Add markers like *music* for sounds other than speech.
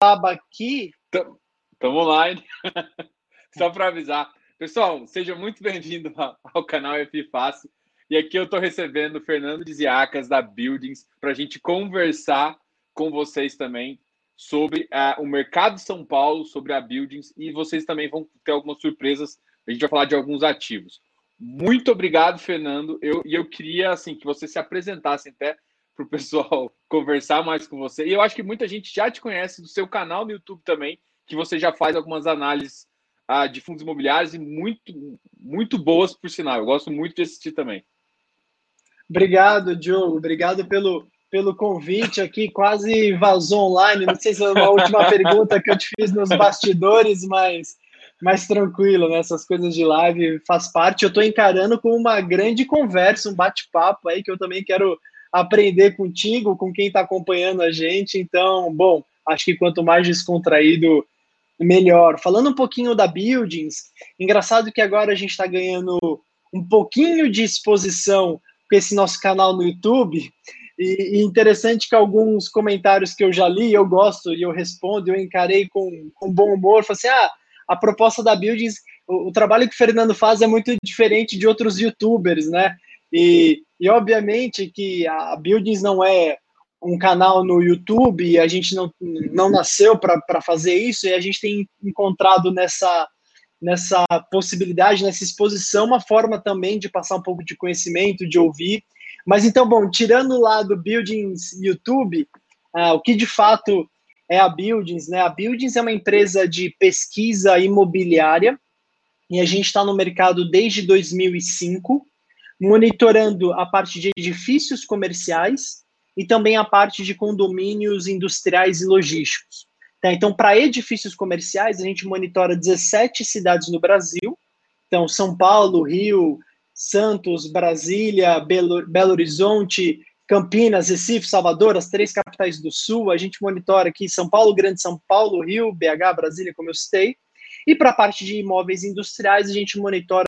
aba aqui. Estamos online. *laughs* Só para avisar. Pessoal, seja muito bem-vindo ao canal F Fácil. E aqui eu estou recebendo o Fernando Diziacas da Buildings para a gente conversar com vocês também sobre uh, o mercado de São Paulo, sobre a Buildings e vocês também vão ter algumas surpresas. A gente vai falar de alguns ativos. Muito obrigado, Fernando. Eu, e eu queria assim que você se apresentasse até para o pessoal conversar mais com você. E eu acho que muita gente já te conhece do seu canal no YouTube também, que você já faz algumas análises uh, de fundos imobiliários e muito, muito boas, por sinal. Eu gosto muito de assistir também. Obrigado, Diogo. Obrigado pelo, pelo convite aqui. Quase vazou online. Não sei se é uma última *laughs* pergunta que eu te fiz nos bastidores, mas mais tranquilo, né? Essas coisas de live faz parte. Eu estou encarando como uma grande conversa, um bate-papo aí que eu também quero aprender contigo, com quem está acompanhando a gente. Então, bom, acho que quanto mais descontraído, melhor. Falando um pouquinho da Buildings, engraçado que agora a gente está ganhando um pouquinho de exposição com esse nosso canal no YouTube. E, e, interessante que alguns comentários que eu já li, eu gosto e eu respondo, eu encarei com, com bom humor. Falei assim: ah, a proposta da Buildings, o, trabalho que o Fernando faz é muito diferente de outros youtubers, né? E, e obviamente que a Buildings não é um canal no YouTube, a gente não, não nasceu para fazer isso, e a gente tem encontrado nessa, nessa possibilidade, nessa exposição, uma forma também de passar um pouco de conhecimento, de ouvir. Mas então, bom, tirando lá do Buildings YouTube, uh, o que de fato é a Buildings, né? A Buildings é uma empresa de pesquisa imobiliária e a gente está no mercado desde 2005, monitorando a parte de edifícios comerciais e também a parte de condomínios industriais e logísticos. Tá? Então, para edifícios comerciais, a gente monitora 17 cidades no Brasil. Então, São Paulo, Rio, Santos, Brasília, Belo, Belo Horizonte, Campinas, Recife, Salvador, as três capitais do Sul. A gente monitora aqui São Paulo, Grande São Paulo, Rio, BH, Brasília, como eu citei. E para a parte de imóveis industriais, a gente monitora